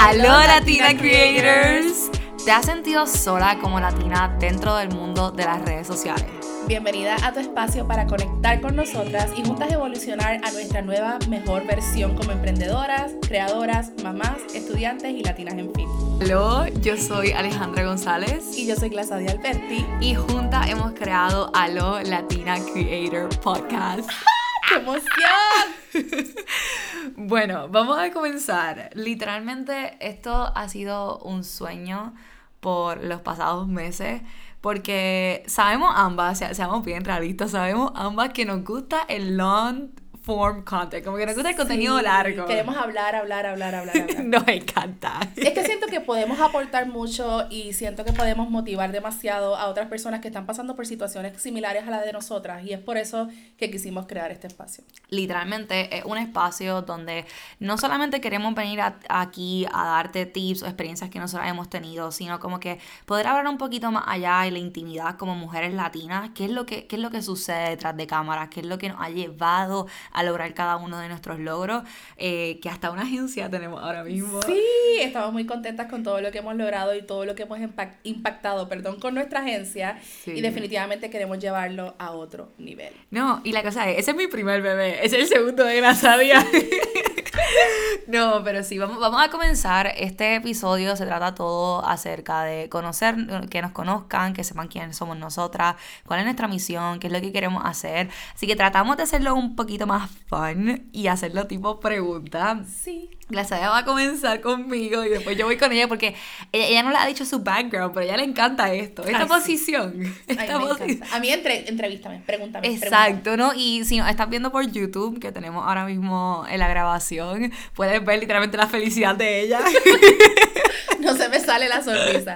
Aló Latina Creators. ¿Te has sentido sola como latina dentro del mundo de las redes sociales? Bienvenida a tu espacio para conectar con nosotras y juntas evolucionar a nuestra nueva, mejor versión como emprendedoras, creadoras, mamás, estudiantes y latinas en fin. Aló, yo soy Alejandra González. Y yo soy Glasadia Alberti. Y juntas hemos creado Aló Latina Creator Podcast. ¡Qué emoción! bueno, vamos a comenzar. Literalmente esto ha sido un sueño por los pasados meses porque sabemos ambas, seamos bien realistas, sabemos ambas que nos gusta el long form content, como que nos gusta el contenido largo. Queremos hablar, hablar, hablar, hablar, hablar. nos encanta. Es que siento que podemos aportar mucho y siento que podemos motivar demasiado a otras personas que están pasando por situaciones similares a la de nosotras y es por eso que quisimos crear este espacio. Literalmente es un espacio donde no solamente queremos venir aquí a darte tips o experiencias que nosotros hemos tenido, sino como que poder hablar un poquito más allá de la intimidad como mujeres latinas, qué es lo que, qué es lo que sucede detrás de cámaras, qué es lo que nos ha llevado a lograr cada uno de nuestros logros, eh, que hasta una agencia tenemos ahora mismo. Sí, estamos muy contentas con todo lo que hemos logrado y todo lo que hemos impactado, perdón, con nuestra agencia y definitivamente queremos llevarlo a otro nivel. No, y la cosa es, ese es mi primer bebé, es el segundo de Grasadia. No, pero sí, vamos, vamos a comenzar. Este episodio se trata todo acerca de conocer, que nos conozcan, que sepan quiénes somos nosotras, cuál es nuestra misión, qué es lo que queremos hacer. Así que tratamos de hacerlo un poquito más fun y hacerlo tipo pregunta. Sí. La Saya va a comenzar conmigo y después yo voy con ella porque ella, no le ha dicho su background, pero a ella le encanta esto, esta posición. Esta posición. A mí entre, entrevístame, pregúntame. Exacto, ¿no? Y si nos estás viendo por YouTube, que tenemos ahora mismo en la grabación, puedes ver literalmente la felicidad de ella. no se me sale la sonrisa.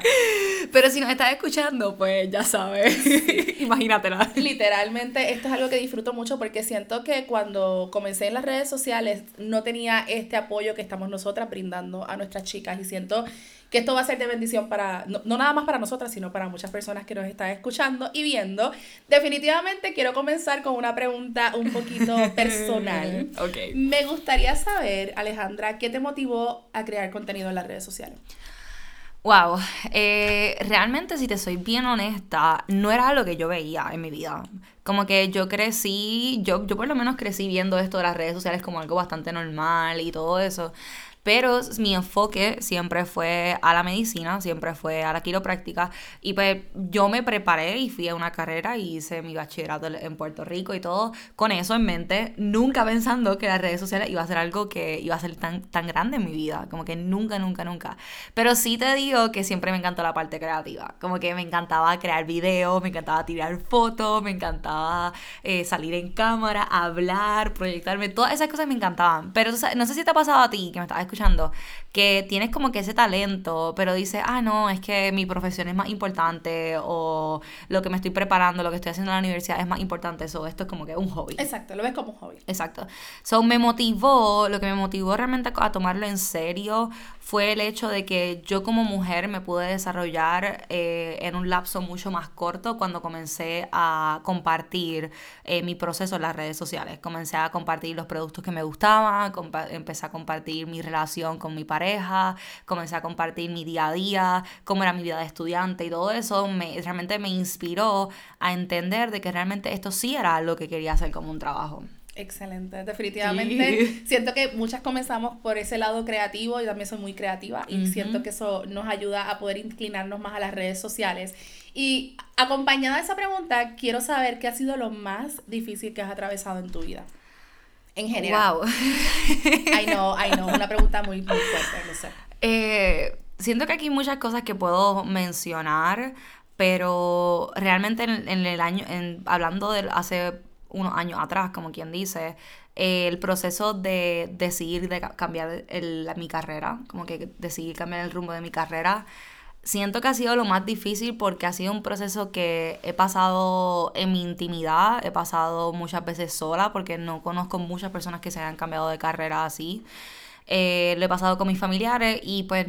Pero si nos estás escuchando, pues ya sabes. Imagínatela. Literalmente, esto es algo que disfruto mucho porque siento que cuando comencé en las redes sociales no tenía este apoyo que estamos nosotras brindando a nuestras chicas y siento que esto va a ser de bendición para, no, nada más para nosotras, sino para muchas personas que nos están escuchando y viendo. Definitivamente quiero comenzar con una pregunta un poquito personal. okay. Me gustaría saber, Alejandra, ¿qué te motivó a crear contenido en las redes sociales? Wow, eh, realmente si te soy bien honesta, no era lo que yo veía en mi vida. Como que yo crecí, yo, yo por lo menos crecí viendo esto de las redes sociales como algo bastante normal y todo eso. Pero mi enfoque siempre fue a la medicina, siempre fue a la quiropráctica. Y pues yo me preparé y fui a una carrera y hice mi bachillerato en Puerto Rico y todo con eso en mente, nunca pensando que las redes sociales iba a ser algo que iba a ser tan, tan grande en mi vida. Como que nunca, nunca, nunca. Pero sí te digo que siempre me encantó la parte creativa. Como que me encantaba crear videos, me encantaba tirar fotos, me encantaba eh, salir en cámara, hablar, proyectarme. Todas esas cosas me encantaban. Pero no sé si te ha pasado a ti que me estabas escuchando, que tienes como que ese talento, pero dices, ah, no, es que mi profesión es más importante o lo que me estoy preparando, lo que estoy haciendo en la universidad es más importante, eso, esto es como que un hobby. Exacto, lo ves como un hobby. Exacto. So, me motivó, lo que me motivó realmente a tomarlo en serio fue el hecho de que yo como mujer me pude desarrollar eh, en un lapso mucho más corto cuando comencé a compartir eh, mi proceso en las redes sociales. Comencé a compartir los productos que me gustaban, empecé a compartir mi relación con mi pareja, comencé a compartir mi día a día, cómo era mi vida de estudiante y todo eso me, realmente me inspiró a entender de que realmente esto sí era lo que quería hacer como un trabajo. Excelente, definitivamente. Siento que muchas comenzamos por ese lado creativo, y también soy muy creativa y siento que eso nos ayuda a poder inclinarnos más a las redes sociales. Y acompañada de esa pregunta, quiero saber qué ha sido lo más difícil que has atravesado en tu vida. En general. Wow. I know, I know, una pregunta muy, muy fuerte, no sé. Eh, siento que aquí hay muchas cosas que puedo mencionar, pero realmente en, en el año, en, hablando de hace unos años atrás, como quien dice, el proceso de decidir de cambiar mi carrera, como que decidir cambiar el rumbo de mi carrera, siento que ha sido lo más difícil porque ha sido un proceso que he pasado en mi intimidad, he pasado muchas veces sola porque no conozco muchas personas que se hayan cambiado de carrera así. Eh, lo he pasado con mis familiares y pues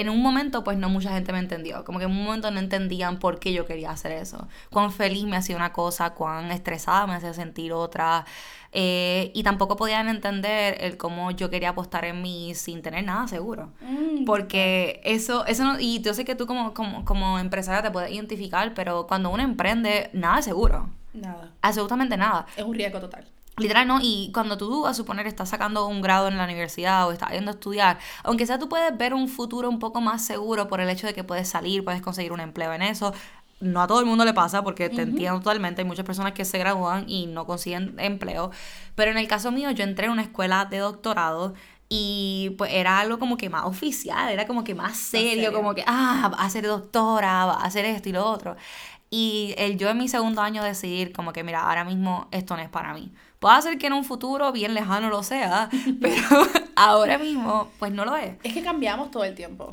en un momento pues no mucha gente me entendió, como que en un momento no entendían por qué yo quería hacer eso, cuán feliz me hacía una cosa, cuán estresada me hacía sentir otra, eh, y tampoco podían entender el cómo yo quería apostar en mí sin tener nada seguro, Mm, porque eso, eso no, y yo sé que tú como, como, como empresaria te puedes identificar, pero cuando uno emprende, nada es seguro, Nada. absolutamente nada. Es un riesgo total. Literal, ¿no? Y cuando tú, a suponer, estás sacando un grado en la universidad o estás yendo a estudiar, aunque sea tú puedes ver un futuro un poco más seguro por el hecho de que puedes salir, puedes conseguir un empleo en eso. No a todo el mundo le pasa porque te entiendo totalmente. Hay muchas personas que se gradúan y no consiguen empleo. Pero en el caso mío, yo entré en una escuela de doctorado y pues era algo como que más oficial, era como que más serio, serio. como que, ah, va a ser doctora, va a hacer esto y lo otro. Y el yo en mi segundo año decidir como que, mira, ahora mismo esto no es para mí. Puede ser que en un futuro bien lejano lo sea, pero ahora mismo pues no lo es. Es que cambiamos todo el tiempo.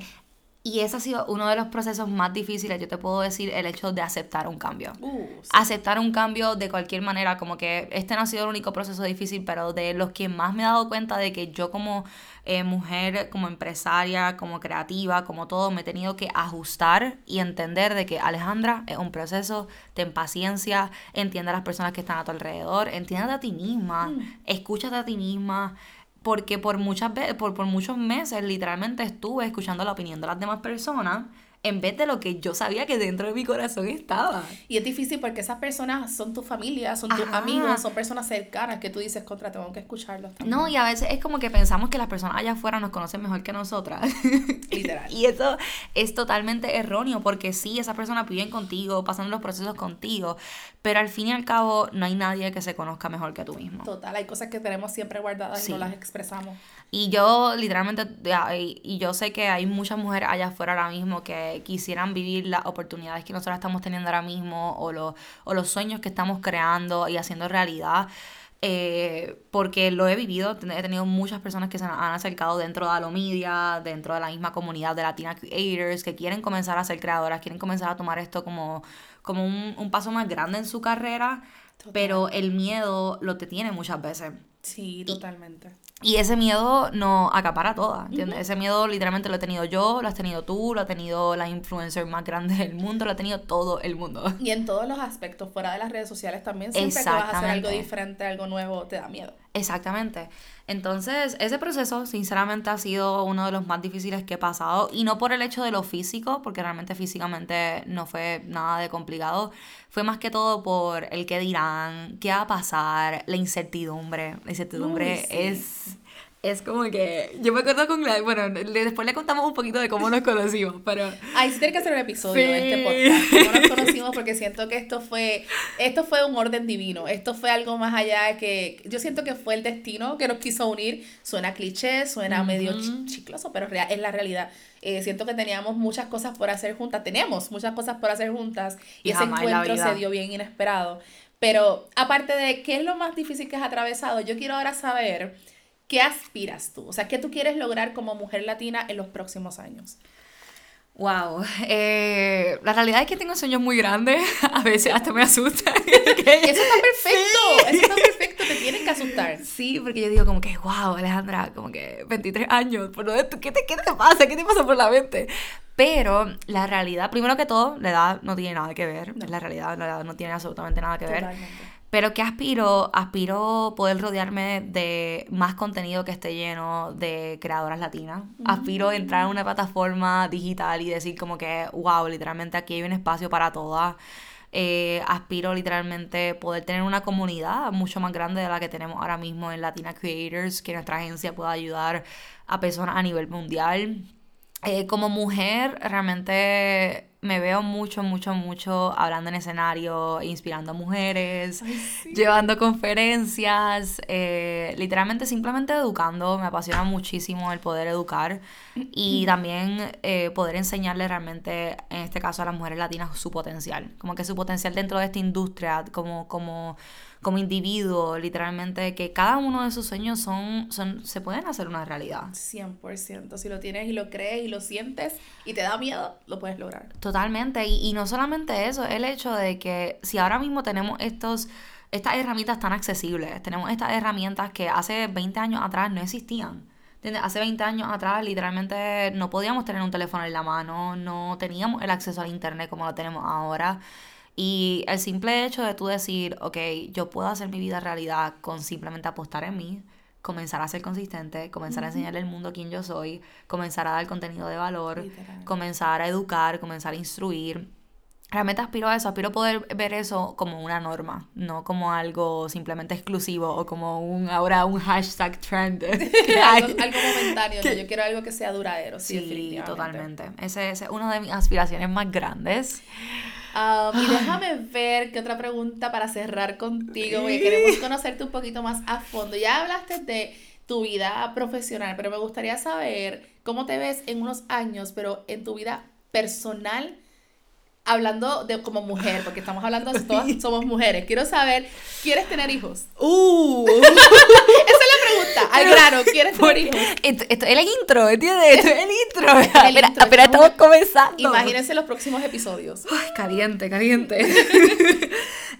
Y ese ha sido uno de los procesos más difíciles, yo te puedo decir, el hecho de aceptar un cambio. Uh, sí. Aceptar un cambio de cualquier manera, como que este no ha sido el único proceso difícil, pero de los que más me he dado cuenta de que yo como eh, mujer, como empresaria, como creativa, como todo, me he tenido que ajustar y entender de que Alejandra es un proceso, ten paciencia, entiende a las personas que están a tu alrededor, entiéndete a ti misma, escúchate a ti misma. Porque por muchas veces, por, por muchos meses, literalmente estuve escuchando la opinión de las demás personas en vez de lo que yo sabía que dentro de mi corazón estaba. Y es difícil porque esas personas son tu familia, son tus amigos, son personas cercanas que tú dices, contra, tengo que escucharlos también. No, y a veces es como que pensamos que las personas allá afuera nos conocen mejor que nosotras. Literal. y eso es totalmente erróneo porque sí, esas personas viven contigo, pasan los procesos contigo, pero al fin y al cabo no hay nadie que se conozca mejor que tú mismo. Total, hay cosas que tenemos siempre guardadas y Sí. no las expresamos. Y yo literalmente, y y yo sé que hay muchas mujeres allá afuera ahora mismo que quisieran vivir las oportunidades que nosotros estamos teniendo ahora mismo o, los o los sueños que estamos creando y haciendo realidad. eh, porque lo he vivido, he tenido muchas personas que se han acercado dentro de Alomedia, dentro de la misma comunidad de Latina Creators, que quieren comenzar a ser creadoras, quieren comenzar a tomar esto como, como un, un paso más grande en su carrera, Total. pero el miedo lo te tiene muchas veces. Sí, totalmente. Y ese miedo nos acapara todas, ¿entiendes? Ese miedo literalmente lo he tenido yo, lo has tenido tú, lo ha tenido la influencer más grande del mundo, lo ha tenido todo el mundo. Y en todos los aspectos, fuera de las redes sociales también, siempre que vas a hacer algo diferente, algo nuevo, te da miedo. Exactamente. Entonces, ese proceso, sinceramente, ha sido uno de los más difíciles que he pasado. Y no por el hecho de lo físico, porque realmente físicamente no fue nada de complicado. Fue más que todo por el qué dirán, qué va a pasar, la incertidumbre. La incertidumbre Uy, sí. es. Es como que. Yo me acuerdo con la. Bueno, le- después le contamos un poquito de cómo nos conocimos, pero. Ay, sí tiene que hacer un episodio de Sí. este podcast. Cómo nos conocimos porque siento que esto fue, esto fue un orden divino. Esto fue algo más allá que yo siento que fue el destino que nos quiso unir. Suena cliché, suena medio chi- chicloso, pero rea- es la realidad. Eh, siento que teníamos muchas cosas por hacer juntas. Tenemos muchas cosas por hacer juntas y, Y ese encuentro se dio bien inesperado. Pero aparte de qué es lo más difícil que has atravesado, yo quiero ahora saber qué aspiras tú. O sea, qué tú quieres lograr como mujer latina en los próximos años. Wow. Eh, la realidad es que tengo sueños muy grandes. A veces hasta me asustan. Eso está perfecto, eso está perfecto, te tienen que asustar. Sí, porque yo digo como que, wow, Alejandra, como que 23 años, ¿por dónde tú- ¿qué, te, ¿qué te pasa? ¿Qué te pasa por la mente? Pero la realidad, primero que todo, la edad no tiene nada que ver. La realidad, la edad no tiene absolutamente nada que ver. Pero ¿qué aspiro? Aspiro poder rodearme de más contenido que esté lleno de creadoras latinas. Aspiro entrar en una plataforma digital y decir como que, wow, literalmente aquí hay un espacio para todas. Eh, aspiro literalmente poder tener una comunidad mucho más grande de la que tenemos ahora mismo en Latina Creators, que nuestra agencia pueda ayudar a personas a nivel mundial. Eh, como mujer, realmente me veo mucho, mucho, mucho hablando en escenario, inspirando a mujeres, llevando conferencias, eh, literalmente simplemente educando. Me apasiona muchísimo el poder educar y también eh, poder enseñarle realmente, en este caso a las mujeres latinas, su potencial. Como que su potencial dentro de esta industria, como, como, como individuo, literalmente, que cada uno de sus sueños son, son, se pueden hacer una realidad. 100%. Si lo tienes y lo crees y lo sientes y te da miedo, lo puedes lograr. Totalmente, y, y no solamente eso, el hecho de que si ahora mismo tenemos estos, estas herramientas tan accesibles, tenemos estas herramientas que hace 20 años atrás no existían. Hace 20 años atrás, literalmente, no podíamos tener un teléfono en la mano, no teníamos el acceso al internet como lo tenemos ahora. Y el simple hecho de tú decir, ok, yo puedo hacer mi vida realidad con simplemente apostar en mí, comenzar a ser consistente, comenzar a enseñarle al mundo quién yo soy, comenzar a dar contenido de valor, comenzar a educar, comenzar a instruir. Realmente aspiro a eso, aspiro a poder ver eso como una norma, no como algo simplemente exclusivo o como un ahora un hashtag trend. algo, algo, momentáneo, yo quiero algo que sea duradero, sí, sí totalmente. Ese, ese, es una de mis aspiraciones más grandes. Um, y déjame ver qué otra pregunta para cerrar contigo, porque queremos conocerte un poquito más a fondo. Ya hablaste de tu vida profesional, pero me gustaría saber cómo te ves en unos años, pero en tu vida personal hablando de como mujer, porque estamos hablando todas somos mujeres. Quiero saber, ¿quieres tener hijos? Uh. Esa es la pregunta. Al grano, ¿quieres tener hijos? Esto, es el intro, ¿entiendes? Esto es el intro. estamos comenzando. Imagínense los próximos episodios. Ay, caliente, caliente.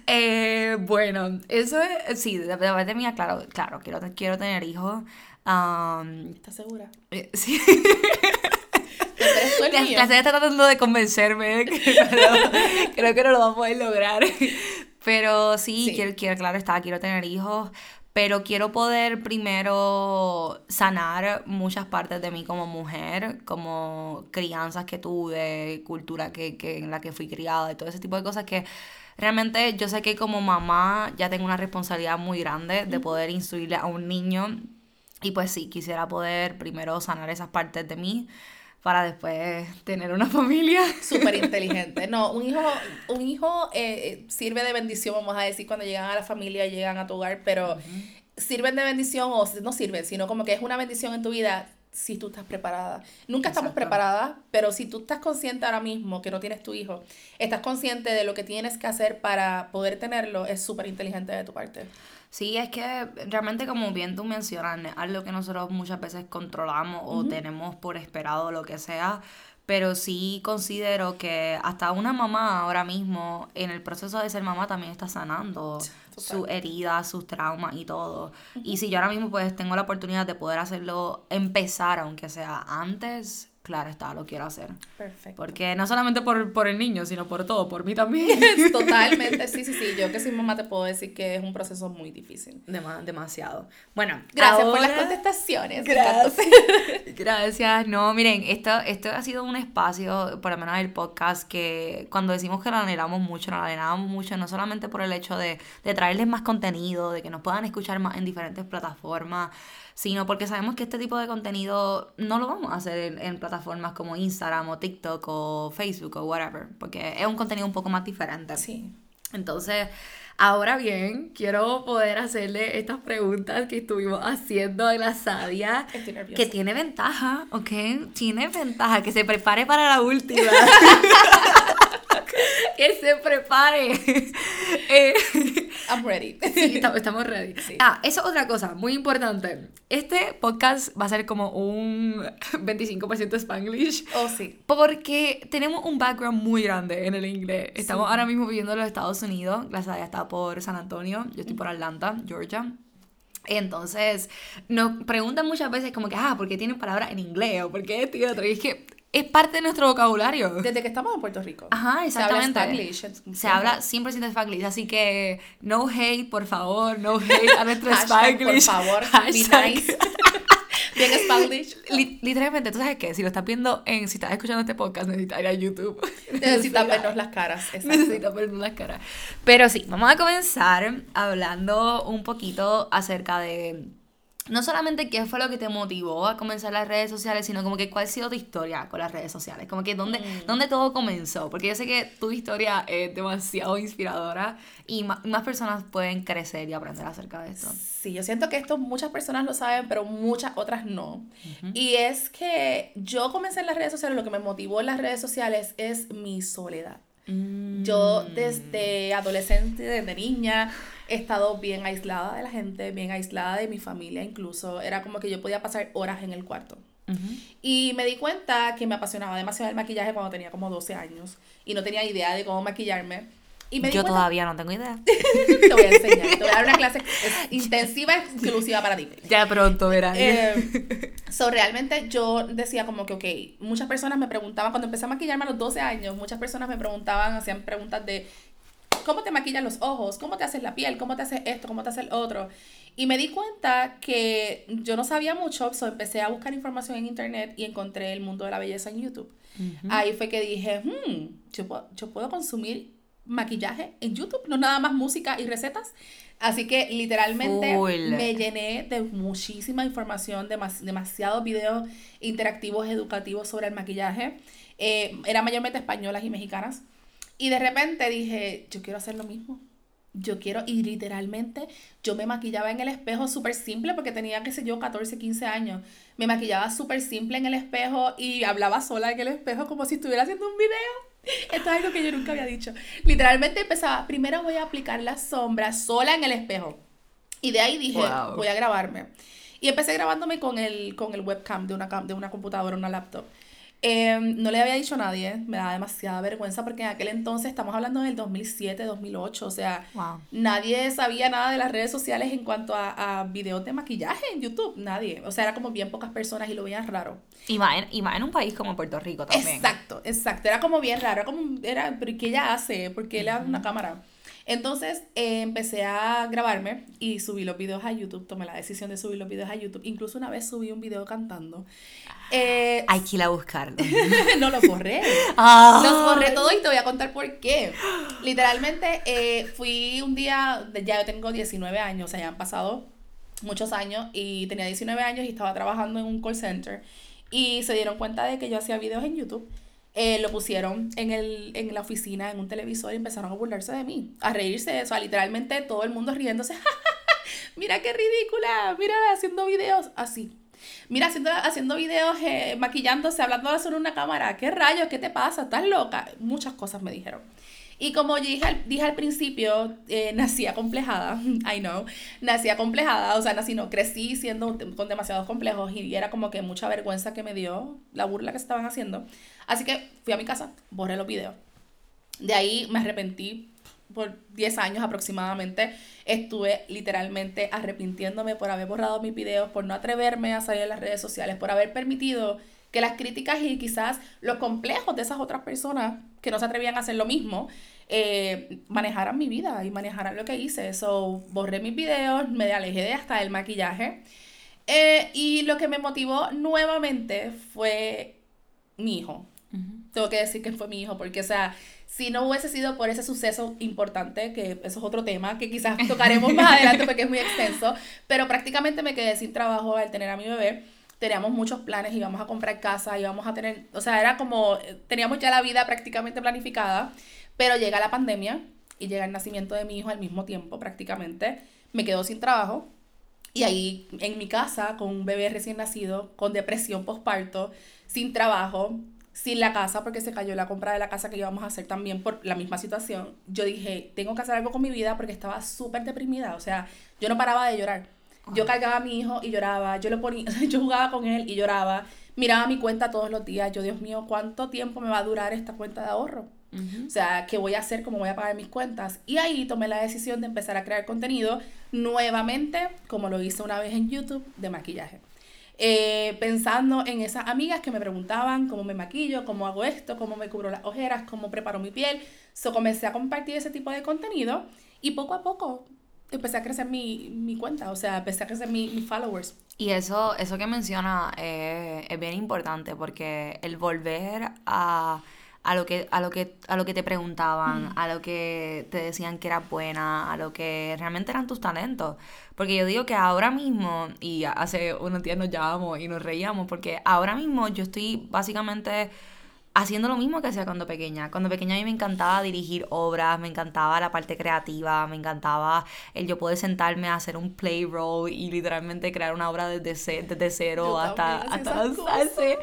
eh, bueno, eso es, sí, de parte mía, claro, claro, quiero, quiero tener hijos. ¿Estás segura? Eh, sí. La, está tratando de convencerme, creo que no lo vamos a poder lograr. Pero sí, Quiero, quiero, claro está, quiero tener hijos, pero quiero poder primero sanar muchas partes de mí como mujer, como crianzas que tuve, cultura que, que, en la que fui criada y todo ese tipo de cosas que realmente yo sé que como mamá ya tengo una responsabilidad muy grande de poder instruirle a un niño. Y pues sí, quisiera poder primero sanar esas partes de mí para después tener una familia. Súper inteligente. No, un hijo, un hijo eh, sirve de bendición, vamos a decir, cuando llegan a la familia, llegan a tu hogar, pero sirven de bendición o no sirven, sino como que es una bendición en tu vida si tú estás preparada. Nunca estamos preparadas, pero si tú estás consciente ahora mismo que no tienes tu hijo, estás consciente de lo que tienes que hacer para poder tenerlo, es súper inteligente de tu parte. Sí, es que realmente como bien tú mencionas, algo que nosotros muchas veces controlamos o tenemos por esperado lo que sea, pero sí considero que hasta una mamá ahora mismo en el proceso de ser mamá también está sanando sus heridas, sus traumas y todo. Y si yo ahora mismo pues tengo la oportunidad de poder hacerlo, empezar aunque sea antes, claro está, lo quiero hacer. Perfecto. Porque no solamente por, por el niño, sino por todo, por mí también. Totalmente, sí, sí, sí. Yo que soy mamá te puedo decir que es un proceso muy difícil. demasiado. Bueno, gracias por las contestaciones. Gracias. gracias. No, miren, esto, esto ha sido un espacio, por lo menos el podcast, que cuando decimos que lo anhelamos mucho, lo anhelamos mucho, no solamente por el hecho de, de traerles más contenido, de que nos puedan escuchar más en diferentes plataformas, sino porque sabemos que este tipo de contenido no lo vamos a hacer en, plataformas como Instagram o TikTok o Facebook o whatever, porque es un contenido un poco más diferente. Sí. Entonces, ahora bien, quiero poder hacerle estas preguntas que estuvimos haciendo en la Sadia, que tiene ventaja, ¿ok? Tiene ventaja, que se prepare para la última. que se prepare. Eh, I'm ready. Sí, estamos ready. Ah, eso es otra cosa muy importante. Este podcast va a ser como un 25% Spanglish. Oh, sí. Porque tenemos un background muy grande en el inglés. Estamos ahora mismo viviendo en los Estados Unidos. La Sadia está por San Antonio. Yo estoy por Atlanta, Georgia. Entonces, nos preguntan muchas veces como que, ah, ¿por qué tienen palabras en inglés? ¿O por qué esto y otro? Y es que es parte de nuestro vocabulario. Desde que estamos en Puerto Rico. Ajá, exactamente. Se habla Spanglish. Se habla 100% Spanglish, así que no hate, por favor, no hate a nuestro Spanglish. por favor, Hashtag. be nice. Bien Spanglish. literalmente, ¿tú sabes qué? Si lo estás viendo en, si estás escuchando este podcast, necesitas ir a YouTube. Necesitas vernos las caras. Necesitas vernos las caras. Pero sí, vamos a comenzar hablando un poquito acerca de no solamente qué fue lo que te motivó a comenzar las redes sociales, sino como que cuál ha sido tu historia con las redes sociales, como que dónde, mm. dónde todo comenzó, porque yo sé que tu historia es demasiado inspiradora y más, personas pueden crecer y aprender acerca de esto. Sí, yo siento que esto muchas personas lo saben, pero muchas otras no. Y es que yo comencé en las redes sociales, lo que me motivó en las redes sociales es mi soledad. Yo mm. desde adolescente, desde niña, he estado bien aislada de la gente, bien aislada de mi familia incluso. Era como que yo podía pasar horas en el cuarto. Y me di cuenta que me apasionaba demasiado el maquillaje cuando tenía como 12 años y no tenía idea de cómo maquillarme. Y me di Yo todavía no tengo idea. te voy a enseñar, te voy a dar una clase intensiva exclusiva para ti. Ya pronto verás. Eh, so, realmente yo decía como que, ok, muchas personas me preguntaban, cuando empecé a maquillarme a los 12 años, muchas personas me preguntaban, hacían preguntas de, ¿cómo te maquillan los ojos? ¿Cómo te haces la piel? ¿Cómo te haces esto? ¿Cómo te haces el otro? Y me di cuenta que yo no sabía mucho, so empecé a buscar información en internet y encontré el mundo de la belleza en YouTube. Ahí fue que dije, hmm, yo puedo, yo puedo consumir maquillaje en YouTube, no nada más música y recetas. Así que literalmente Full. me llené de muchísima información, demas- demasiados videos interactivos, educativos sobre el maquillaje. Eh, eran mayormente españolas y mexicanas. Y de repente dije, yo quiero hacer lo mismo. Yo quiero, y literalmente, yo me maquillaba en el espejo súper simple porque tenía, qué sé yo, 14, 15 años. Me maquillaba súper simple en el espejo y hablaba sola en el espejo como si estuviera haciendo un video. Esto es algo que yo nunca había dicho. Literalmente empezaba, primero voy a aplicar la sombra sola en el espejo. Y de ahí dije, Wow. voy a grabarme. Y empecé grabándome con el, con el webcam de una, de una computadora, una laptop. Eh, no le había dicho a nadie, me daba demasiada vergüenza porque en aquel entonces, estamos hablando del 2007, 2008, o sea, Wow. nadie sabía nada de las redes sociales en cuanto a, a videos de maquillaje en YouTube, nadie. O sea, era como bien pocas personas y lo veían raro. Y más, en, y más en un país como Puerto Rico también. Exacto, exacto. Era como bien raro. Era como, era, pero ¿y ¿qué ella hace? ¿Por qué le da una cámara? Entonces eh, empecé a grabarme y subí los videos a YouTube. Tomé la decisión de subir los videos a YouTube. Incluso una vez subí un video cantando. Eh, Hay que ir a buscarlo. no lo borré. Ah. Los borré todo y te voy a contar por qué. Literalmente eh, fui un día, ya yo tengo 19 años, o sea, ya han pasado muchos años y tenía 19 años y estaba trabajando en un call center y se dieron cuenta de que yo hacía videos en YouTube. Eh, lo pusieron en, el, en la oficina, en un televisor y empezaron a burlarse de mí, a reírse, o sea, literalmente todo el mundo riéndose. mira qué ridícula, mira haciendo videos así. Mira, haciendo, haciendo videos, eh, maquillándose, hablando sobre una cámara. ¿Qué rayos? ¿Qué te pasa? ¿Estás loca? Muchas cosas me dijeron. Y como yo dije al, dije al principio, eh, nací acomplejada, I know, nací acomplejada, o sea, nací no, crecí siendo con demasiados complejos y era como que mucha vergüenza que me dio la burla que estaban haciendo. Así que fui a mi casa, borré los videos. De ahí me arrepentí por 10 años aproximadamente. Estuve literalmente arrepintiéndome por haber borrado mis videos, por no atreverme a salir en las redes sociales, por haber permitido que las críticas y quizás los complejos de esas otras personas que no se atrevían a hacer lo mismo, eh, manejaran mi vida y manejaran lo que hice. So, borré mis videos, me alejé de hasta el maquillaje. Eh, y lo que me motivó nuevamente fue mi hijo. Tengo que decir que fue mi hijo, porque, o sea, si no hubiese sido por ese suceso importante, que eso es otro tema que quizás tocaremos más adelante porque es muy extenso, pero prácticamente me quedé sin trabajo al tener a mi bebé. Teníamos muchos planes, íbamos a comprar casa, íbamos a tener, o sea, era como, eh, teníamos ya la vida prácticamente planificada, pero llega la pandemia y llega el nacimiento de mi hijo al mismo tiempo prácticamente. Me quedo sin trabajo, y ahí en mi casa, con un bebé recién nacido, con depresión postparto, sin trabajo, sin la casa, porque se cayó la compra de la casa que íbamos a hacer también por la misma situación, yo dije, tengo que hacer algo con mi vida porque estaba súper deprimida. O sea, yo no paraba de llorar. Yo cargaba a mi hijo y lloraba, yo lo ponía, yo jugaba con él y lloraba, miraba mi cuenta todos los días, yo, Dios mío, ¿cuánto tiempo me va a durar esta cuenta de ahorro? O sea, ¿qué voy a hacer? ¿Cómo voy a pagar mis cuentas? Y ahí tomé la decisión de empezar a crear contenido nuevamente, como lo hice una vez en YouTube, de maquillaje. Eh, pensando en esas amigas que me preguntaban cómo me maquillo, cómo hago esto, cómo me cubro las ojeras, cómo preparo mi piel. So, comencé a compartir ese tipo de contenido y poco a poco empecé a crecer mi, mi cuenta, o sea, empecé a crecer mi- mis followers. Y eso, eso que menciona eh, es bien importante porque el volver a, a lo que, a lo que, a lo que te preguntaban, a lo que te decían que eras buena, a lo que realmente eran tus talentos. Porque yo digo que ahora mismo, y hace unos días nos llamamos y nos reíamos, porque ahora mismo yo estoy básicamente haciendo lo mismo que hacía cuando pequeña. Cuando pequeña a mí me encantaba dirigir obras, me encantaba la parte creativa, me encantaba el yo poder sentarme a hacer un play role y literalmente crear una obra desde, ce- desde cero Yo hasta, hasta lanzarse.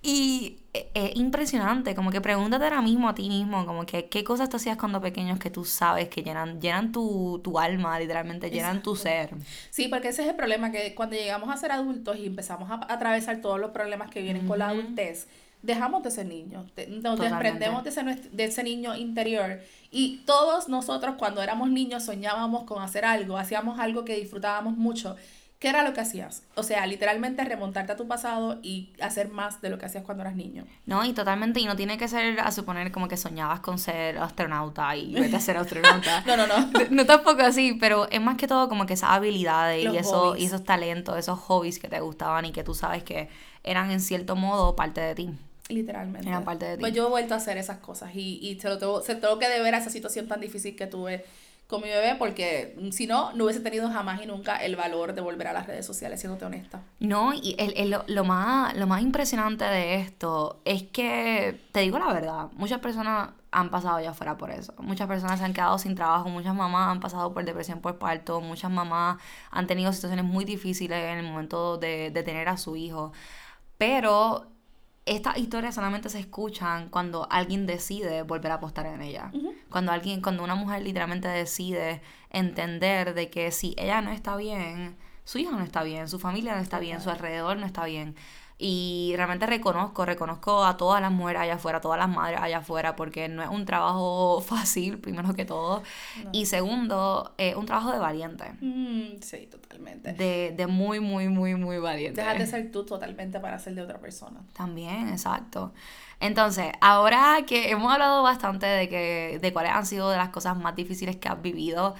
Y e- es impresionante, como que pregúntate ahora mismo a ti mismo, como que qué cosas tú hacías cuando pequeños que tú sabes que llenan, llenan tu, tu alma, literalmente, llenan tu ser. Sí, porque ese es el problema, que cuando llegamos a ser adultos y empezamos a atravesar todos los problemas que vienen con la adultez, dejamos de ser niños, nos desprendemos de ese, de ese niño interior. Y todos nosotros cuando éramos niños soñábamos con hacer algo, hacíamos algo que disfrutábamos mucho. ¿Qué era lo que hacías? O sea, literalmente remontarte a tu pasado y hacer más de lo que hacías cuando eras niño. No, y totalmente, y no tiene que ser a suponer como que soñabas con ser astronauta y vete a ser astronauta. no, no, no. No tampoco así, pero es más que todo como que esas habilidades y, eso, y esos talentos, esos hobbies que te gustaban y que tú sabes que eran en cierto modo parte de ti. Literalmente. Eran parte de ti. Pues yo he vuelto a hacer esas cosas y, y se, lo tengo, se tengo que deber a esa situación tan difícil que tuve con mi bebé porque si no, no hubiese tenido jamás y nunca el valor de volver a las redes sociales, siéndote honesta. No, y el, el, lo, más, lo más impresionante de esto es que, te digo la verdad, muchas personas han pasado ya fuera por eso. Muchas personas se han quedado sin trabajo, muchas mamás han pasado por depresión por parto, muchas mamás han tenido situaciones muy difíciles en el momento de, de tener a su hijo. Pero estas historias solamente se escuchan cuando alguien decide volver a apostar en ella. Cuando alguien, cuando una mujer literalmente decide entender de que si ella no está bien, su hijo no está bien, su familia no está bien, su alrededor no está bien. Y realmente reconozco, reconozco a todas las mujeres allá afuera, a todas las madres allá afuera, porque no es un trabajo fácil, primero que todo. Y segundo, es un trabajo de valiente. Mm, sí, totalmente. De, de muy, muy, muy, muy valiente. Dejar de ser tú totalmente para ser de otra persona. También, exacto. Entonces, ahora que hemos hablado bastante de, que, de cuáles han sido de las cosas más difíciles que has vivido,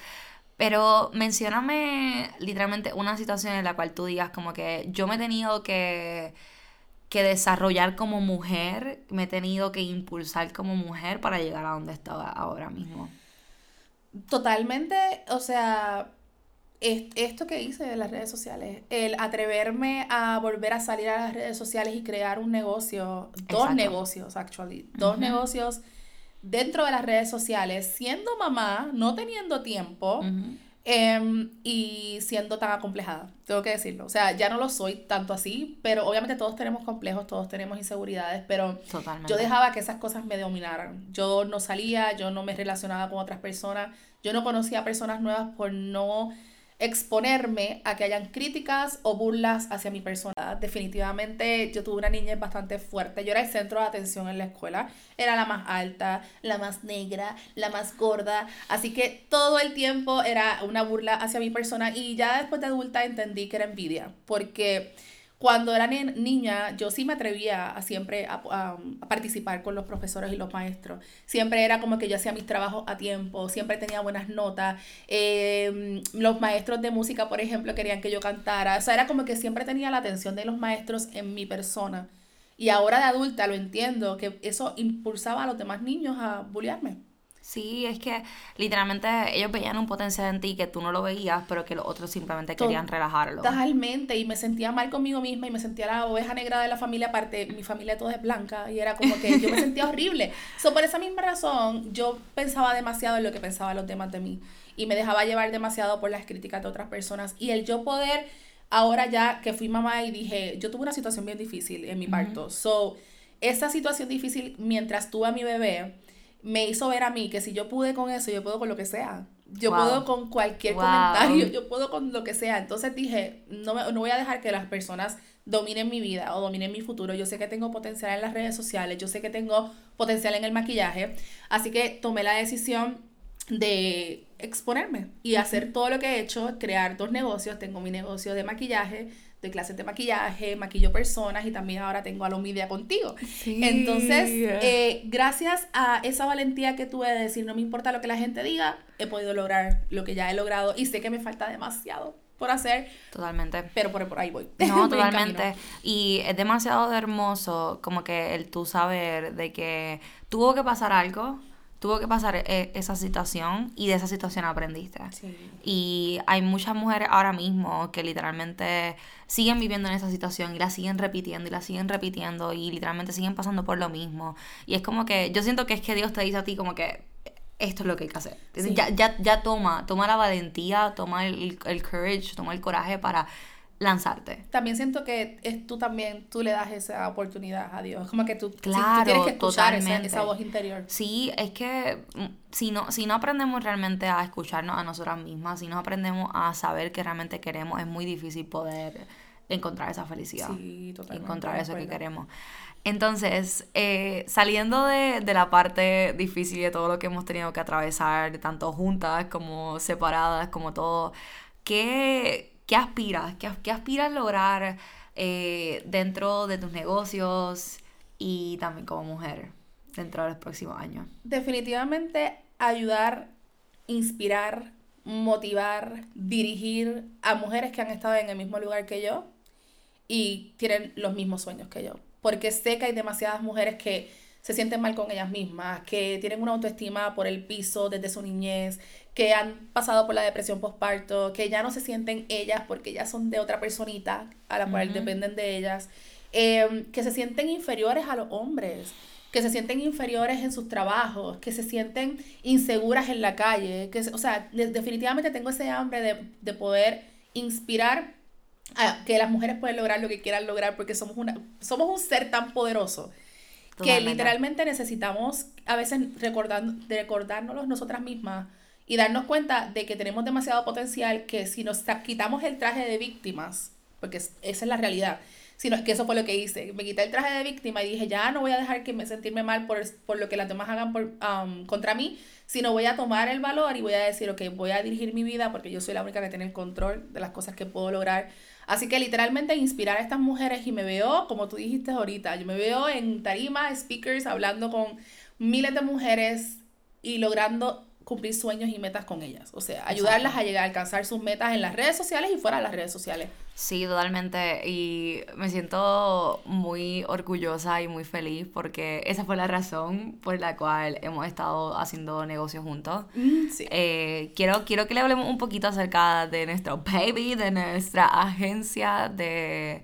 pero mencióname literalmente una situación en la cual tú digas como que yo me he tenido que, que desarrollar como mujer, me he tenido que impulsar como mujer para llegar a donde estaba ahora mismo. Totalmente, o sea, esto que hice de las redes sociales, el atreverme a volver a salir a las redes sociales y crear un negocio, dos negocios, actually, dos negocios dentro de las redes sociales, siendo mamá, no teniendo tiempo em, y siendo tan acomplejada, tengo que decirlo. O sea, ya no lo soy tanto así, pero obviamente todos tenemos complejos, todos tenemos inseguridades, pero yo dejaba que esas cosas me dominaran. Yo no salía, yo no me relacionaba con otras personas, yo no conocía personas nuevas por no exponerme a que hayan críticas o burlas hacia mi persona. Definitivamente yo tuve una niñez bastante fuerte. Yo era el centro de atención en la escuela. Era la más alta, la más negra, la más gorda. Así que todo el tiempo era una burla hacia mi persona y ya después de adulta entendí que era envidia. Porque cuando era niña, yo sí me atrevía a siempre a, participar con los profesores y los maestros. Siempre era como que yo hacía mis trabajos a tiempo, siempre tenía buenas notas. Em, los maestros de música, por ejemplo, querían que yo cantara. O sea, era como que siempre tenía la atención de los maestros en mi persona. Y ahora de adulta lo entiendo, que eso impulsaba a los demás niños a bullearme. Sí, es que literalmente ellos veían un potencial en ti que tú no lo veías, pero que los otros simplemente querían relajarlo. Totalmente, y me sentía mal conmigo misma y me sentía la oveja negra de la familia, aparte mi familia toda es blanca y era como que yo me sentía horrible. So, por esa misma razón, yo pensaba demasiado en lo que pensaban los demás de mí y me dejaba llevar demasiado por las críticas de otras personas y el yo poder, ahora ya que fui mamá y dije, yo tuve una situación bien difícil en mi parto, so, esa situación difícil mientras tuve a mi bebé, me hizo ver a mí que si yo pude con eso, yo puedo con lo que sea. Yo puedo con cualquier comentario, yo puedo con lo que sea. Entonces dije, no, no voy a dejar que las personas dominen mi vida o dominen mi futuro. Yo sé que tengo potencial en las redes sociales, yo sé que tengo potencial en el maquillaje. Así que tomé la decisión de exponerme y hacer todo lo que he hecho, crear dos negocios. Tengo mi negocio de maquillaje, de clases de maquillaje, maquillo personas y también ahora tengo a Media contigo. Entonces, eh, gracias a esa valentía que tuve de decir no me importa lo que la gente diga, he podido lograr lo que ya he logrado y sé que me falta demasiado por hacer. Totalmente. Pero por, por ahí voy. No, totalmente. Y es demasiado hermoso como que el tú saber de que tuvo que pasar algo tuvo que pasar e, esa situación y de esa situación aprendiste. Y hay muchas mujeres ahora mismo que literalmente siguen viviendo en esa situación y la siguen repitiendo y la siguen repitiendo y literalmente siguen pasando por lo mismo. Y es como que yo siento que es que Dios te dice a ti como que esto es lo que hay que hacer. Ya, ya, ya toma, toma la valentía, toma el, el courage, toma el coraje para lanzarte. También siento que es, tú también, tú le das esa oportunidad a Dios. Como que tú, claro, tienes que escuchar esa, voz interior. Sí, es que mm, si no, si no aprendemos realmente a escucharnos a nosotras mismas, si no aprendemos a saber qué realmente queremos, es muy difícil poder encontrar esa felicidad. Sí, totalmente. Encontrar eso que queremos. Entonces, eh, saliendo de, de la parte difícil de todo lo que hemos tenido que atravesar, tanto juntas como separadas, como todo, ¿qué, qué aspiras? ¿Qué, qué aspiras lograr eh, dentro de tus negocios y también como mujer dentro de los próximos años? Definitivamente ayudar, inspirar, motivar, dirigir a mujeres que han estado en el mismo lugar que yo y tienen los mismos sueños que yo. Porque sé que hay demasiadas mujeres que se sienten mal con ellas mismas, que tienen una autoestima por el piso desde su niñez, que han pasado por la depresión postparto, que ya no se sienten ellas porque ya son de otra personita a la cual dependen de ellas, eh, que se sienten inferiores a los hombres, que se sienten inferiores en sus trabajos, que se sienten inseguras en la calle, que, se- o sea, de- definitivamente tengo ese hambre de, de poder inspirar a que las mujeres pueden lograr lo que quieran lograr porque somos una somos un ser tan poderoso que literalmente necesitamos a veces recordando, recordárnoslo nosotras mismas y darnos cuenta de que tenemos demasiado potencial que si nos quitamos el traje de víctimas, porque es- esa es la realidad, sino que eso fue lo que hice, me quité el traje de víctima y dije, ya no voy a dejar que me sentirme mal por, por lo que las demás hagan contra mí, sino voy a tomar el valor y voy a decir, ok, voy a dirigir mi vida porque yo soy la única que tiene el control de las cosas que puedo lograr. Así que literalmente inspirar a estas mujeres y me veo, como tú dijiste ahorita, yo me veo en tarima, speakers, hablando con miles de mujeres y logrando cumplir sueños y metas con ellas. O sea, ayudarlas a llegar a alcanzar sus metas en las redes sociales y fuera de las redes sociales. Sí, totalmente. Y me siento muy orgullosa y muy feliz porque esa fue la razón por la cual hemos estado haciendo negocios juntos. Sí. Eh, quiero, quiero que le hablemos un poquito acerca de nuestro baby, de nuestra agencia de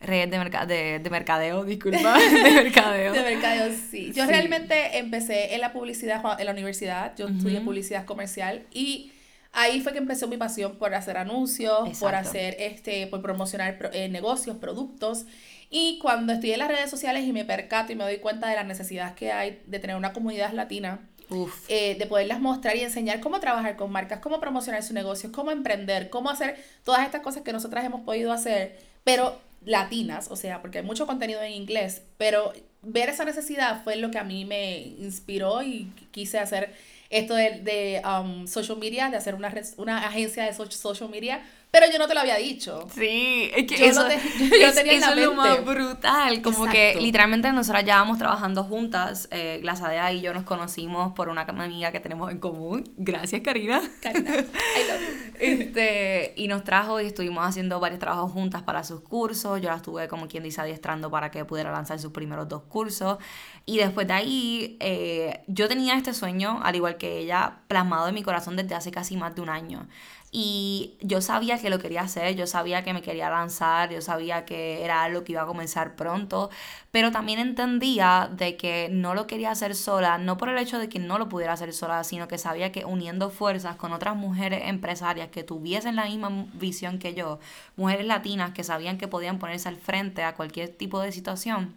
red de, merca- de, de mercadeo, disculpa, de mercadeo. De mercadeo, sí. Yo Sí. realmente empecé en la publicidad, en la universidad. Yo estudié publicidad comercial y ahí fue que empezó mi pasión por hacer anuncios, por hacer este, por promocionar pro- eh, negocios, productos. Y cuando estudié en las redes sociales y me percato y me doy cuenta de las necesidades que hay de tener una comunidad latina, Uf, eh, de poderlas mostrar y enseñar cómo trabajar con marcas, cómo promocionar sus negocios, cómo emprender, cómo hacer todas estas cosas que nosotras hemos podido hacer, pero latinas, o sea, porque hay mucho contenido en inglés, pero ver esa necesidad fue lo que a mí me inspiró y quise hacer esto de, de um, social media, de hacer una, una agencia de so- social media, pero yo no te lo había dicho. Sí, es que Yo eso, lo te- yo es- tenía en la eso es lo más brutal. Como que literalmente nosotras ya vamos trabajando juntas. Eh, Glasadea y yo nos conocimos por una amiga que tenemos en común. Gracias, Karina. Karina, I love you. Este, y nos trajo y estuvimos haciendo varios trabajos juntas para sus cursos. Yo la estuve, como quien dice, adiestrando para que pudiera lanzar sus primeros dos cursos. Y después de ahí, eh, yo tenía este sueño, al igual que ella, plasmado en mi corazón desde hace casi más de un año. Y yo sabía que lo quería hacer, yo sabía que me quería lanzar, yo sabía que era algo que iba a comenzar pronto, pero también entendía de que no lo quería hacer sola, no por el hecho de que no lo pudiera hacer sola, sino que sabía que uniendo fuerzas con otras mujeres empresarias que tuviesen la misma visión que yo, mujeres latinas que sabían que podían ponerse al frente a cualquier tipo de situación,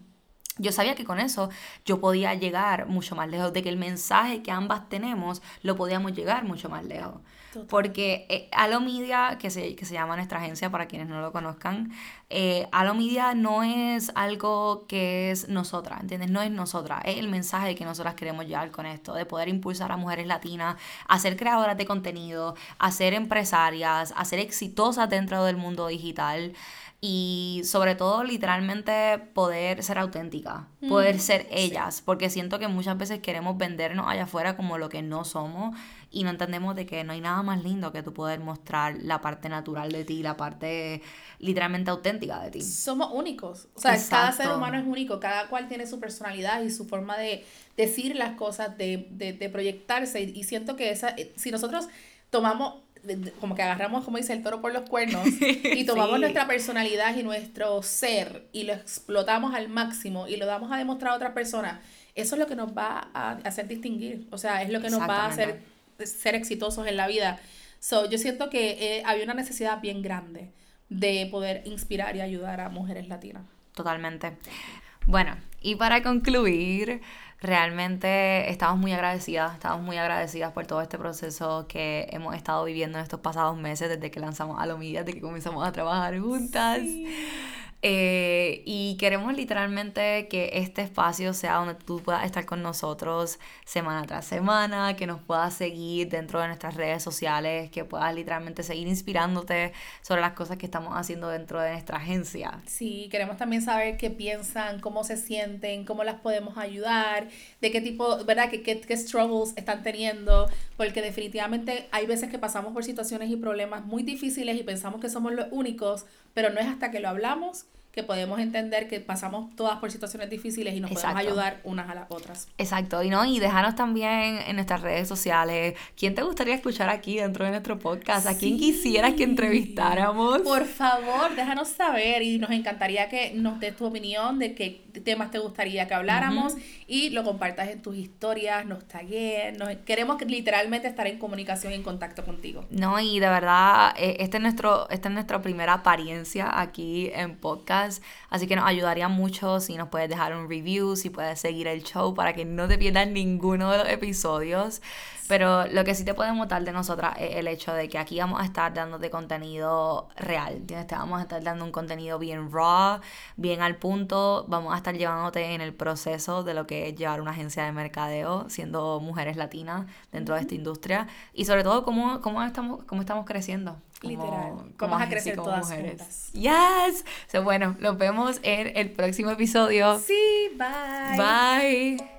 yo sabía que con eso yo podía llegar mucho más lejos, de que el mensaje que ambas tenemos lo podíamos llegar mucho más lejos. Total. Porque eh, Alo Media, que se, que se llama nuestra agencia para quienes no lo conozcan, eh, Alo Media no es algo que es nosotras, ¿entiendes? No es nosotras, es el mensaje que nosotras queremos llevar con esto, de poder impulsar a mujeres latinas a ser creadoras de contenido, a ser empresarias, a ser exitosas dentro del mundo digital y sobre todo literalmente poder ser auténtica, poder Mm, ser sí. ellas, porque siento que muchas veces queremos vendernos allá afuera como lo que no somos y no entendemos de que no hay nada más lindo que tú poder mostrar la parte natural de ti, la parte literalmente auténtica de ti. somos únicos. O sea, cada ser humano es único, cada cual tiene su personalidad y su forma de decir las cosas, de, de, de proyectarse. Y, siento que esa, eh, si nosotros tomamos, como que agarramos, como dice el toro por los cuernos, y tomamos Sí. nuestra personalidad y nuestro ser y lo explotamos al máximo y lo damos a demostrar a otras personas, eso es lo que nos va a hacer distinguir. O sea, es lo que nos va a hacer. Ser exitosos en la vida. So, yo siento que eh, había una necesidad bien grande de poder inspirar y ayudar a mujeres latinas. Totalmente. Bueno, y para concluir, realmente estamos muy agradecidas, estamos muy agradecidas por todo este proceso que hemos estado viviendo en estos pasados meses desde que lanzamos a desde que comenzamos a trabajar juntas. Eh, y queremos literalmente que este espacio sea donde tú puedas estar con nosotros semana tras semana, que nos puedas seguir dentro de nuestras redes sociales, que puedas literalmente seguir inspirándote sobre las cosas que estamos haciendo dentro de nuestra agencia. Sí, queremos también saber qué piensan, cómo se sienten, cómo las podemos ayudar, de qué tipo, ¿verdad? ¿Qué, qué, qué struggles están teniendo, porque definitivamente hay veces que pasamos por situaciones y problemas muy difíciles y pensamos que somos los únicos, pero no es hasta que lo hablamos que podemos entender que pasamos todas por situaciones difíciles y nos podemos ayudar unas a las otras. Exacto, y no, y déjanos también en nuestras redes sociales, ¿quién te gustaría escuchar aquí dentro de nuestro podcast? ¿A quién quisieras que entrevistáramos? Por favor, déjanos saber y nos encantaría que nos des tu opinión de qué temas te gustaría que habláramos y lo compartas en tus historias, nos taguen, nos, queremos literalmente estar en comunicación y en contacto contigo. No, y de verdad, este es nuestro, esta es nuestra primera apariencia aquí en podcast Así que nos ayudaría mucho si nos puedes dejar un review, si puedes seguir el show para que no te pierdas ninguno de los episodios. Pero lo que sí te podemos dar de nosotras es el hecho de que aquí vamos a estar dándote contenido real. ¿entiendes? Te vamos a estar dando un contenido bien raw, bien al punto. Vamos a estar llevándote en el proceso de lo que es llevar una agencia de mercadeo, siendo mujeres latinas dentro de esta industria. Y sobre todo, cómo, cómo, estamos, cómo estamos creciendo. Literal. Vamos a crecer todas mujeres. juntas. Yes. So, bueno, nos vemos en el próximo episodio. Sí, bye. Bye.